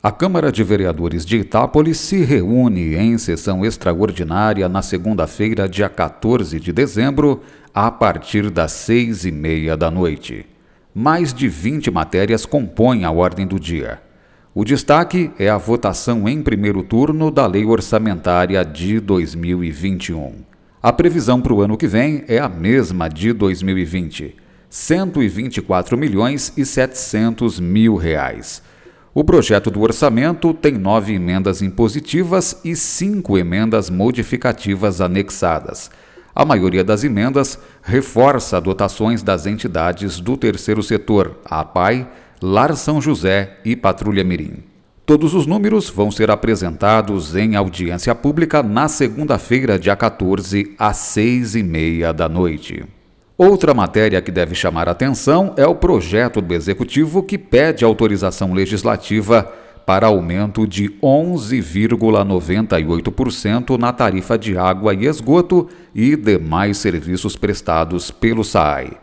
A Câmara de Vereadores de Itápolis se reúne em sessão extraordinária na segunda-feira, dia 14 de dezembro, a partir das seis e meia da noite. Mais de 20 matérias compõem a ordem do dia. O destaque é a votação em primeiro turno da Lei Orçamentária de 2021. A previsão para o ano que vem é a mesma de 2020, 124 milhões e 700 mil reais o projeto do orçamento tem nove emendas impositivas e cinco emendas modificativas anexadas. A maioria das emendas reforça dotações das entidades do terceiro setor, APAI, Lar São José e Patrulha Mirim. Todos os números vão ser apresentados em audiência pública na segunda-feira, dia 14, às seis e meia da noite. Outra matéria que deve chamar atenção é o projeto do Executivo que pede autorização legislativa para aumento de 11,98% na tarifa de água e esgoto e demais serviços prestados pelo SAI.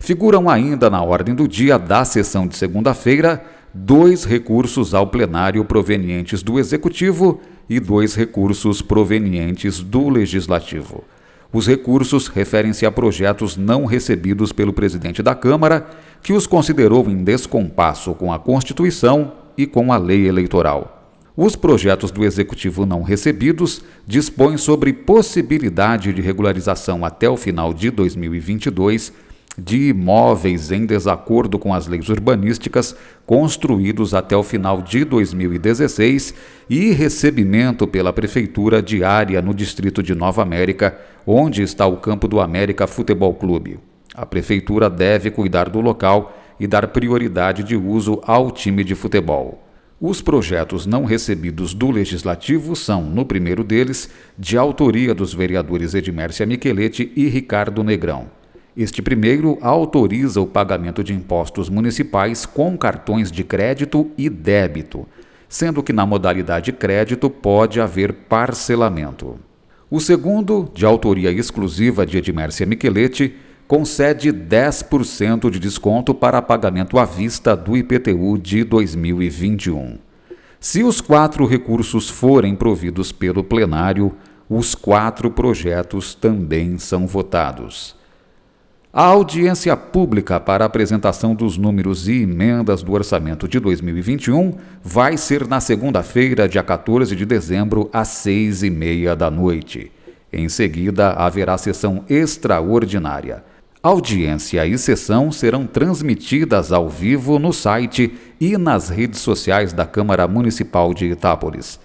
Figuram ainda na ordem do dia da sessão de segunda-feira dois recursos ao plenário provenientes do Executivo e dois recursos provenientes do Legislativo. Os recursos referem-se a projetos não recebidos pelo presidente da Câmara, que os considerou em descompasso com a Constituição e com a lei eleitoral. Os projetos do Executivo não recebidos dispõem sobre possibilidade de regularização até o final de 2022 de imóveis em desacordo com as leis urbanísticas construídos até o final de 2016 e recebimento pela Prefeitura de área no distrito de Nova América, onde está o campo do América Futebol Clube. A Prefeitura deve cuidar do local e dar prioridade de uso ao time de futebol. Os projetos não recebidos do Legislativo são, no primeiro deles, de autoria dos vereadores Edmércia Micheletti e Ricardo Negrão. Este primeiro autoriza o pagamento de impostos municipais com cartões de crédito e débito, sendo que na modalidade crédito pode haver parcelamento. O segundo, de autoria exclusiva de Edmércia Micheletti, concede 10% de desconto para pagamento à vista do IPTU de 2021. Se os quatro recursos forem providos pelo plenário, os quatro projetos também são votados. A audiência pública para apresentação dos números e emendas do orçamento de 2021 vai ser na segunda-feira, dia 14 de dezembro, às seis e meia da noite. Em seguida, haverá sessão extraordinária. Audiência e sessão serão transmitidas ao vivo no site e nas redes sociais da Câmara Municipal de Itápolis.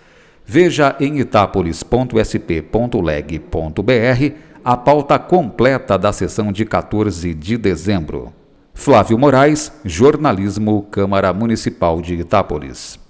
Veja em itápolis.sp.leg.br a pauta completa da sessão de 14 de dezembro. Flávio Moraes, Jornalismo, Câmara Municipal de Itápolis.